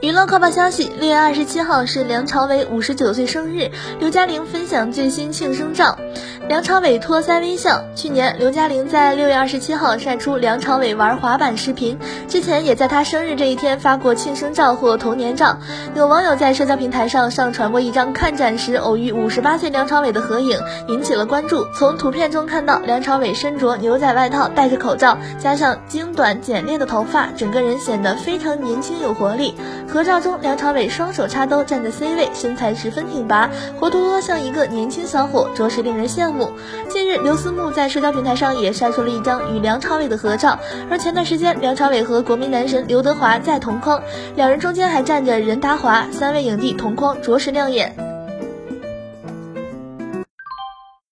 娱乐快报消息：六月二十七号是梁朝伟五十九岁生日，刘嘉玲分享最新庆生照，梁朝伟托腮微笑。去年，刘嘉玲在六月二十七号晒出梁朝伟玩滑板视频，之前也在他生日这一天发过庆生照或童年照。有网友在社交平台上上传过一张看展时偶遇五十八岁梁朝伟的合影，引起了关注。从图片中看到梁朝伟身着牛仔外套，戴着口罩，加上精短简练的头发，整个人显得非常年轻有活力。合照中，梁朝伟双手插兜站在 C 位，身材十分挺拔，活脱脱像一个年轻小伙，着实令人羡慕。近日，刘思慕在社交平台上也晒出了一张与梁朝伟的合照，而前段时间，梁朝伟和国民男神刘德华在同框，两人中间还站着任达华，三位影帝同框，着实亮眼。